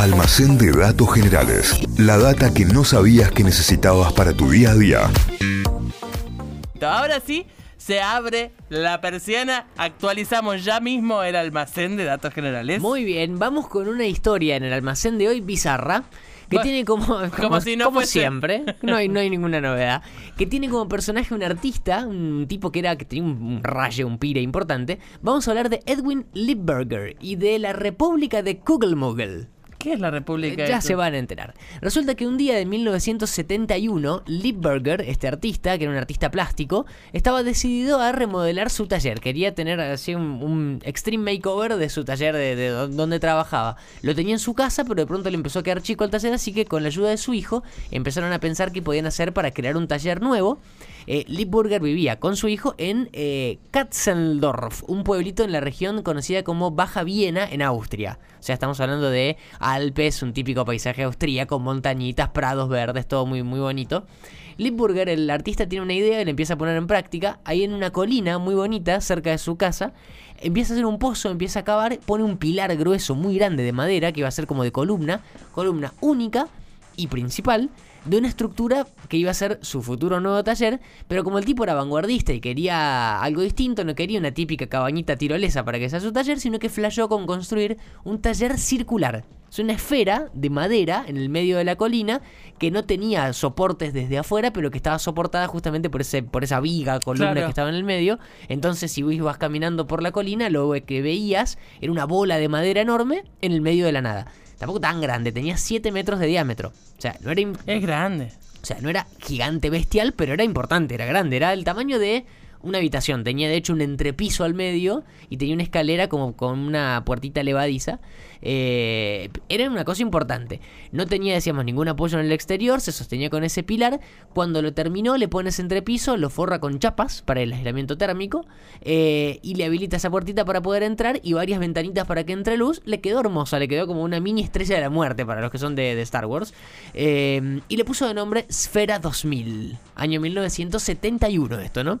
Almacén de datos generales. La data que no sabías que necesitabas para tu día a día. Ahora sí, se abre la persiana, actualizamos ya mismo el almacén de datos generales. Muy bien, vamos con una historia en el almacén de hoy bizarra. Que Bueno, tiene como, como, si no como siempre, no hay, no hay ninguna novedad. Que tiene como personaje un artista, un tipo que era que tenía un, un rayo, un pire importante. Vamos a hablar de Edwin Lipberger y de la República de Kugelmugel. ¿Qué es la República? Ya se van a enterar. Resulta que un día de 1971, Lipberger, este artista, que era un artista plástico, estaba decidido a remodelar su taller. Quería tener así un, un extreme makeover de su taller de, de do- donde trabajaba. Lo tenía en su casa, pero de pronto le empezó a quedar chico el taller, así que con la ayuda de su hijo empezaron a pensar qué podían hacer para crear un taller nuevo. Eh, Lipberger vivía con su hijo en eh, un pueblito en la región conocida como Baja Viena en Austria. O sea, estamos hablando de Alpes, un típico paisaje austríaco, montañitas, prados verdes, todo muy, muy bonito. Lipburger, el artista, tiene una idea y la empieza a poner en práctica. Ahí en una colina muy bonita, cerca de su casa, empieza a hacer un pozo, empieza a cavar, pone un pilar grueso muy grande de madera, que iba a ser como de columna, columna única y principal, de una estructura que iba a ser su futuro nuevo taller, pero como el tipo era vanguardista y quería algo distinto, no quería una típica cabañita tirolesa para que sea su taller, sino que flasheó con construir un taller circular. Es una esfera de madera en el medio de la colina que no tenía soportes desde afuera, pero que estaba soportada justamente por, ese, por esa viga, columna Claro. que estaba en el medio. Entonces, si vos ibas caminando por la colina, lo que veías era una bola de madera enorme en el medio de la nada. Tampoco tan grande, tenía 7 metros de diámetro. O sea, no era, Es grande. o sea, no era gigante bestial, pero era importante, era grande. Era el tamaño de una habitación. Tenía de hecho un entrepiso al medio y tenía una escalera como con una puertita levadiza. Eh, era una cosa importante. No tenía, decíamos, ningún apoyo en el exterior, se sostenía con ese pilar. Cuando lo terminó, le pone ese entrepiso, lo forra con chapas para el aislamiento térmico eh, y le habilita esa puertita para poder entrar y varias ventanitas para que entre luz. Le quedó hermosa, le quedó como una mini estrella de la muerte para los que son de, Star Wars. Eh, y le puso de nombre Sfera 2000, año 1971 esto, ¿no?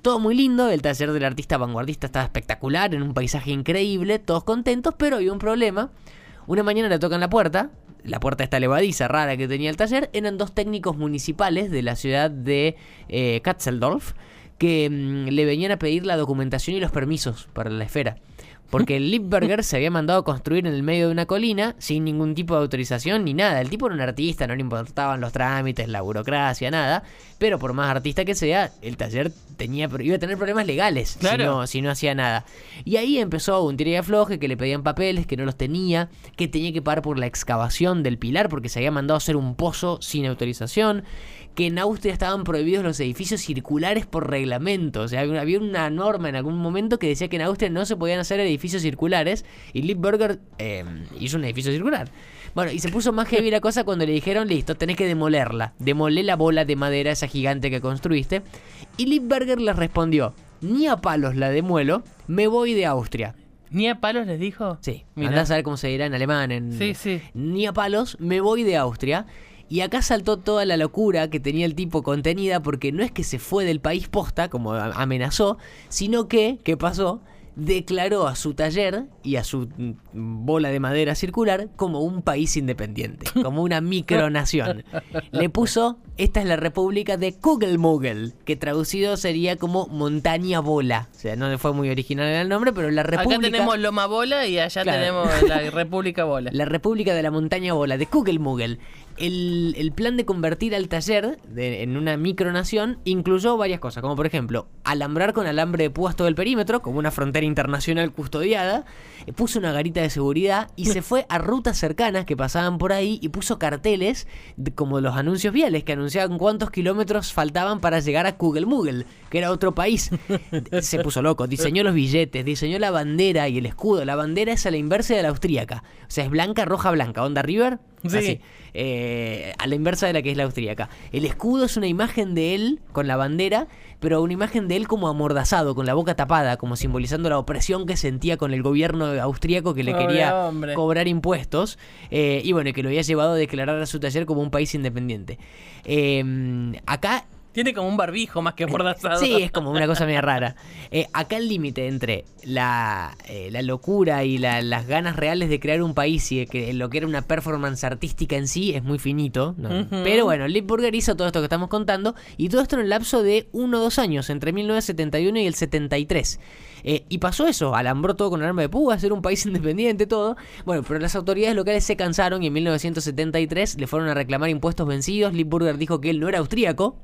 Todo muy lindo, el taller del artista vanguardista estaba espectacular, en un paisaje increíble, todos contentos, pero había un problema. Una mañana le tocan la puerta, la puerta esta levadiza rara que tenía el taller, eran dos técnicos municipales de la ciudad de eh, Katzeldorf que mm, le venían a pedir la documentación y los permisos para la esfera. Porque el Lipberger se había mandado a construir en el medio de una colina sin ningún tipo de autorización ni nada. El tipo era un artista, no le importaban los trámites, la burocracia, nada. Pero por más artista que sea, el taller tenía, iba a tener problemas legales Claro. si, no, si no hacía nada. Y ahí empezó un tira y afloje que le pedían papeles, que no los tenía, que tenía que pagar por la excavación del pilar porque se había mandado a hacer un pozo sin autorización, que en Austria estaban prohibidos los edificios circulares por reglamento. O sea, había había una norma en algún momento que decía que en Austria no se podían hacer edificios circulares y Lippberger eh, hizo un edificio circular. Bueno, y se puso más heavy la cosa cuando le dijeron, listo, tenés que demolerla. Demolé la bola de madera esa gigante que construiste. Y Lippberger les respondió, ni a palos la demuelo, me voy de Austria. ¿Ni a palos les dijo? Sí, Mirá. andá a saber cómo se dirá en alemán. En, Sí, sí. Ni a palos, me voy de Austria. Y acá saltó toda la locura que tenía el tipo contenida porque no es que se fue del país posta, como amenazó, sino que, ¿qué pasó? Declaró a su taller y a su mm, bola de madera circular como un país independiente, como una micronación. Le puso, esta es la república de Kugelmugel, que traducido sería como montaña bola. O sea, no le fue muy original el nombre, pero la república... Acá tenemos Loma Bola y allá Claro. tenemos la República Bola. La República de la Montaña Bola, de Kugelmugel. El, el plan de convertir al taller de- en una micronación incluyó varias cosas, como por ejemplo, alambrar con alambre de púas todo el perímetro, como una frontera internacional custodiada, eh, puso una garita de seguridad y se fue a rutas cercanas que pasaban por ahí y puso carteles de- como los anuncios viales que anunciaban cuántos kilómetros faltaban para llegar a Kugelmugel, que era otro país. Se puso loco, diseñó los billetes, diseñó la bandera y el escudo. La bandera es a la inversa de la austríaca, o sea, es blanca, roja, blanca, onda River. Sí. Así. Eh, a la inversa de la que es la austríaca. El escudo es una imagen de él con la bandera, pero una imagen de él como amordazado, con la boca tapada, como simbolizando la opresión que sentía con el gobierno austríaco que le Pobre quería hombre. cobrar impuestos. eh, y bueno, que lo había llevado a declarar a su taller como un país independiente. Eh, acá Tiene como un barbijo más que mordazado. Sí, es como una cosa media rara. Eh, acá el límite entre la, eh, la locura y la- las ganas reales de crear un país y que lo que era una performance artística en sí es muy finito. Pero bueno, Lipburger hizo todo esto que estamos contando y todo esto en el lapso de uno o dos años, entre 1971 y el 73. Eh, y pasó eso, alambró todo con arma de púas, era un país independiente, todo. Bueno, pero las autoridades locales se cansaron y en 1973 le fueron a reclamar impuestos vencidos. Lipburger dijo que él no era austríaco,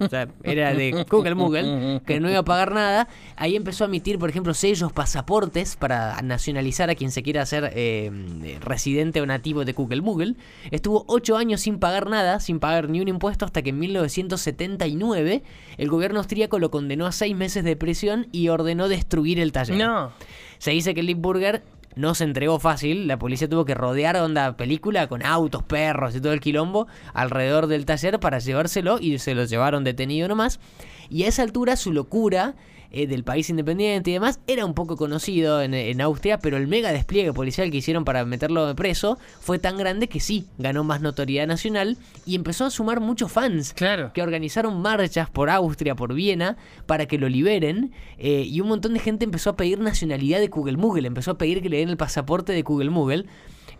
o sea, era de Google Moogle, que no iba a pagar nada. Ahí empezó a emitir, por ejemplo, sellos, pasaportes para nacionalizar a quien se quiera hacer eh, residente o nativo de Google Moogle. Estuvo ocho años sin pagar nada, sin pagar ni un impuesto, hasta que en 1979 el gobierno austríaco lo condenó a seis meses de prisión y ordenó destruir el taller. No. Se dice que Lipburger no se entregó fácil. La policía tuvo que rodear onda película con autos, perros y todo el quilombo alrededor del taller para llevárselo y se lo llevaron detenido nomás. Y a esa altura su locura eh, del país independiente y demás era un poco conocido en, en Austria, pero el mega despliegue policial que hicieron para meterlo preso fue tan grande que sí, ganó más notoriedad nacional y empezó a sumar muchos fans Claro. que organizaron marchas por Austria, por Viena, para que lo liberen. eh, y un montón de gente empezó a pedir nacionalidad de Google Moogle, empezó a pedir que le den el pasaporte de Google Moogle.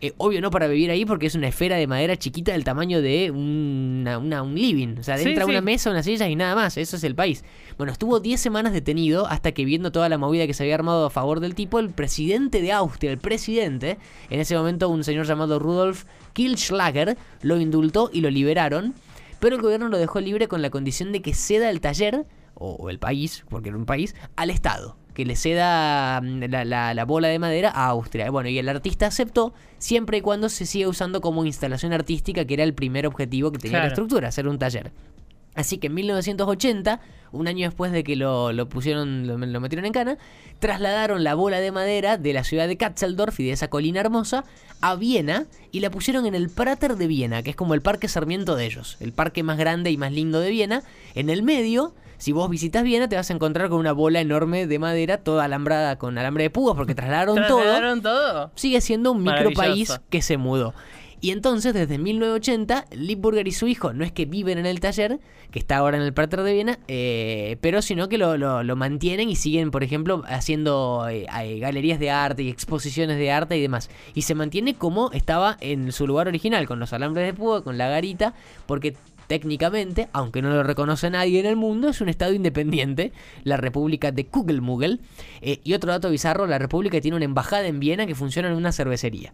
Eh, obvio no para vivir ahí porque es una esfera de madera chiquita del tamaño de una- una- un living. O sea, Sí, entra sí. una mesa, unas sillas y nada más. Eso es el país. Bueno, estuvo 10 semanas detenido hasta que viendo toda la movida que se había armado a favor del tipo, el presidente de Austria, el presidente, en ese momento un señor llamado Rudolf Kirchschlager, lo indultó y lo liberaron. Pero el gobierno lo dejó libre con la condición de que ceda el taller, o, o el país, porque era un país, al Estado. Que le ceda mm, la, la- la bola de madera a Austria. Bueno, y el artista aceptó siempre y cuando se siga usando como instalación artística, que era el primer objetivo que tenía la estructura, hacer un taller. Así que en 1980, un año después de que lo, lo pusieron, lo, lo metieron en cana, trasladaron la bola de madera de la ciudad de Katzeldorf y de esa colina hermosa a Viena y la pusieron en el Prater de Viena, que es como el parque Sarmiento de ellos, el parque más grande y más lindo de Viena. En el medio, si vos visitas Viena, te vas a encontrar con una bola enorme de madera, toda alambrada con alambre de púas, porque trasladaron todo ¿Trasladaron todo? sigue siendo un Maravilloso. micropaís que se mudó. Y entonces, desde 1980, Lipburger y su hijo no es que viven en el taller, que está ahora en el Prater de Viena, eh, pero sino que lo, lo- lo mantienen y siguen, por ejemplo, haciendo eh, eh, galerías de arte y exposiciones de arte y demás. Y se mantiene como estaba en su lugar original, con los alambres de púa, con la garita, porque técnicamente, aunque no lo reconoce nadie en el mundo, es un estado independiente, la República de Kugelmugel. Eh, y otro dato bizarro, la República tiene una embajada en Viena que funciona en una cervecería.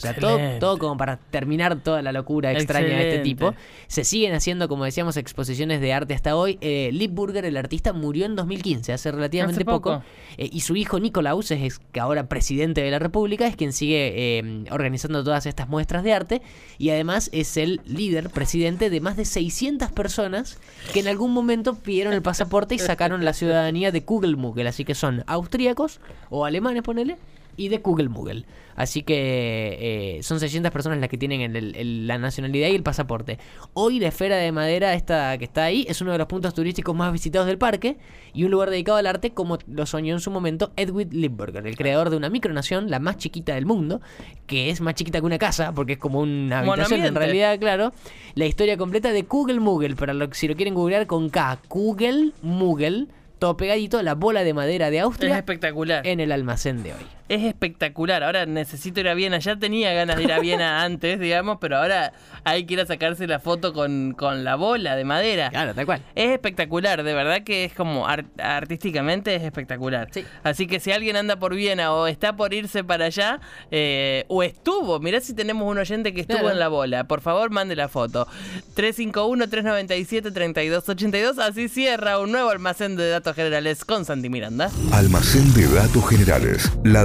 O sea, todo, todo como para terminar toda la locura extraña de este tipo. Se siguen haciendo, como decíamos, exposiciones de arte hasta hoy. Eh, Lipburger, el artista, murió en 2015, hace relativamente Hace poco. poco. Eh, y su hijo Nicolaus, es, es que ahora presidente de la República, es quien sigue eh, organizando todas estas muestras de arte. Y además es el líder, presidente de más de 600 personas que en algún momento pidieron el pasaporte y sacaron la ciudadanía de Kugelmugel. Así que son austríacos o alemanes, ponele. Y de Kugelmugel. Así que eh, son 600 personas las que tienen el- la nacionalidad y el pasaporte. Hoy la esfera de madera esta que está ahí es uno de los puntos turísticos más visitados del parque y un lugar dedicado al arte como lo soñó en su momento Edwin Lipburger, el creador de una micronación, la más chiquita del mundo, que es más chiquita que una casa porque es como una habitación en realidad, claro. La historia completa de Kugel Mugel, para lo, si lo quieren googlear con K, Kugel Mugel, todo pegadito, la bola de madera de Es Austria espectacular. en el almacén de hoy. Es espectacular. Ahora necesito ir a Viena. Ya tenía ganas de ir a Viena antes, digamos, pero ahora hay que ir a sacarse la foto con, con la bola de madera. Claro, tal cual. Es espectacular, de verdad que es como ar- artísticamente es espectacular. Sí. Así que si alguien anda por Viena o está por irse para allá, eh, o estuvo, mirá si tenemos un oyente que estuvo Claro. en la bola, por favor mande la foto. 351-397-3282, así cierra un nuevo almacén de datos generales con Santi Miranda. Almacén de datos generales. La